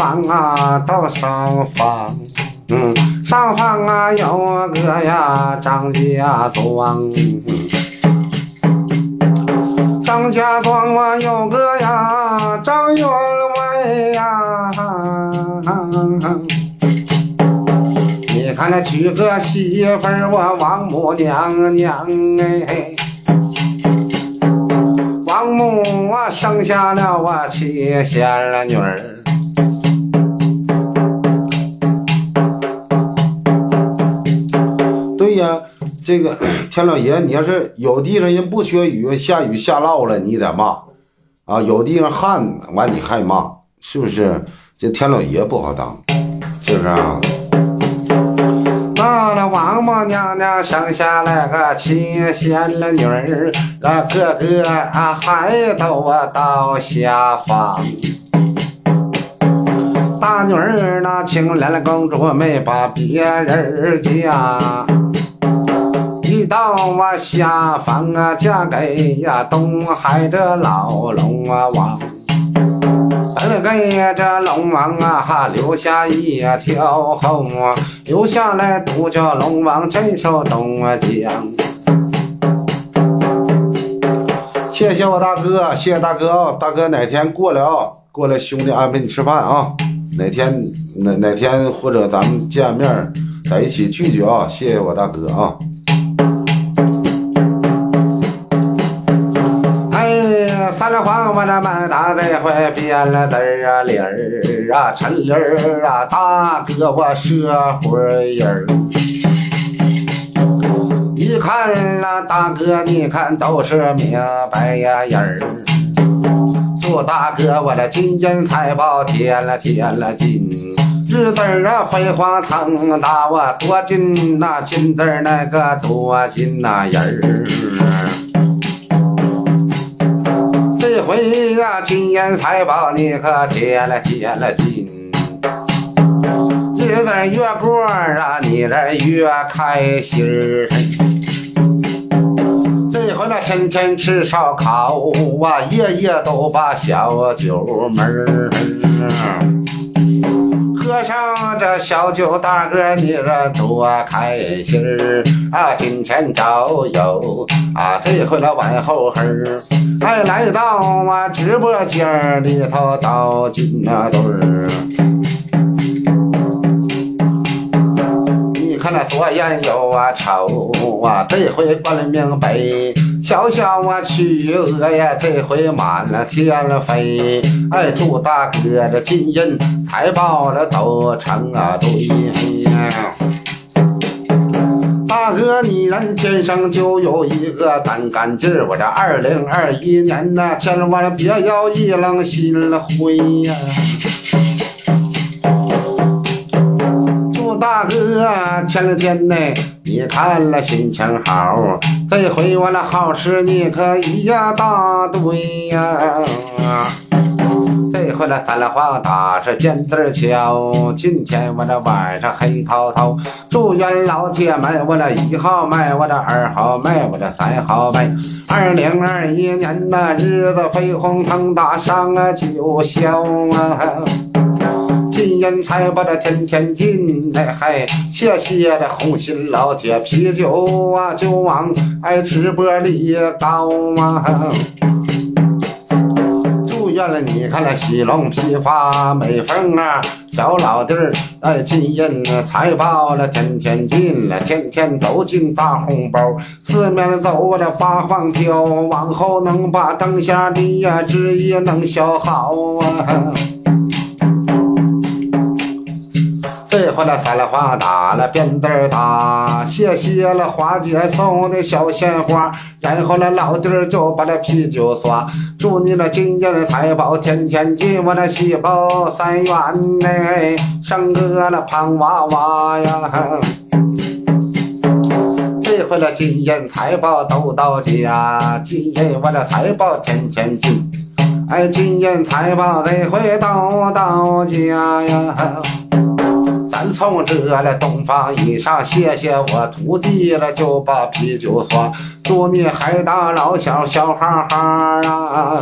房啊到上方，嗯，上方啊有个呀张家庄，张家庄啊有个呀张员外呀。你看那娶个媳妇儿，我王母娘娘哎，王母啊生下了我七仙女。这个 天老爷，你要是有地方人不缺雨，下雨下涝了，你得骂啊；有地方旱完，你还骂，是不是？这天老爷不好当，是不是啊？到了王母娘娘生下来个七仙女儿，那个个啊还都啊到下方。大女儿那青莲公主没把别人嫁，到啊下方啊嫁给呀东海这老龙王。本给这龙王啊，哈留下一条后啊，留下来独叫龙王镇守东啊江。谢谢我大哥，谢谢大哥啊！大哥哪天过来啊？过来兄弟安排你吃饭啊！哪天哪哪天或者咱们见面在一起聚聚啊！谢谢我大哥啊！我那满大这回变了字儿啊理儿啊陈理儿啊大哥我社会人儿，一看那大哥你看都是明白呀人儿，祝大哥我的金银财宝添了添了金，日子儿啊飞黄腾达我多金那金子儿那个多金那人儿。为呀，金银财宝你可添了添了金，日子越过啊，你这越开心。这回那天天吃烧烤啊，夜夜都把小酒门儿，喝上这小酒，大哥你这多开心啊！今天早有啊，这回那晚后黑儿。还来到我直播间里头倒金那堆儿，你看那左眼右啊瞅啊，这回关了明白，小小我曲额呀，这回满了天了飞，哎，祝大哥这金银财宝这都成啊堆。大哥，你人天生就有一个胆干劲儿，我这二零二一年呐，千万别要一冷心灰呀！祝大哥前天呢，你看了心情好，这回我那好事你可一大堆呀！这回那三了黄打是尖子敲，今天我这晚上黑滔滔，祝愿老铁们，我这一号麦，我这二号麦，我这三号麦，二零二一年那日子飞黄腾达上啊九霄啊，金银财宝的天天进，哎嗨，谢谢的红心老铁啤酒啊，就往哎直播里倒啊。算了，你看那喜龙批发美凤啊，小老弟儿哎，金银财宝了，天天进了，天天都进大红包，四面走我这八方飘，往后能把灯下的呀，纸也能消耗啊。这回那三了花打了鞭子打，谢谢了花姐送的小鲜花，然后那老弟儿就把那啤酒刷，祝你那金银财宝天天进，我那喜报三元内生个那胖娃娃呀。这回那金银财宝都到家，金银我那财宝天天进，哎，金银财宝这回都到家呀。咱从这了东方以上，谢谢我徒弟了，就把啤酒喝，祝你海大老小小哈哈啊！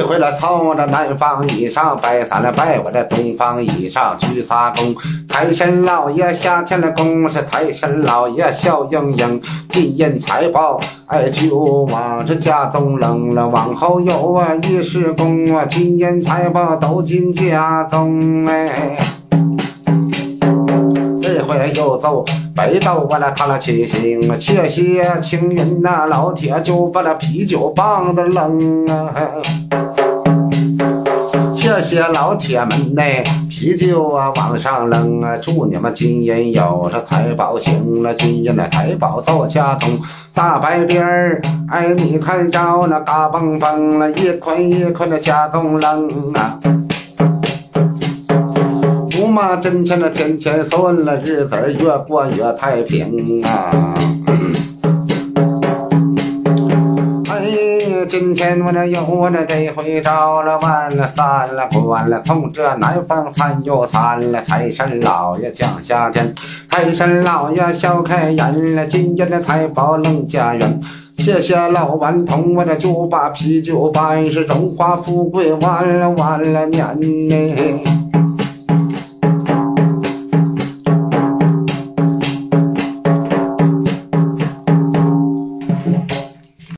这回了操着南方以上，拜三了拜我的东方以上，去撒工。财神老爷下天了宫，是财神老爷笑盈盈，金银财宝哎就往这家中扔了。往后有啊一世功啊，金银财宝都进家中哎。这回又走北斗我那看了七星，且些青云呐，老铁就把那啤酒棒子扔啊。这些老铁们呢，啤酒啊往上扔啊，祝你们金银有这财宝行了，金银的财宝到家中。大白边儿，哎，你看着那嘎嘣嘣了，一捆一捆的家中扔啊。驸马真钱的天天顺了，日子越过越太平啊。今天我这有我这这回着了完了散了关了，从这南方三又散了。财神老爷降下天，财神老爷笑开颜了，今年的财宝能家园。谢谢老顽童，我这就把啤酒办是荣华富贵，完了完了年呢。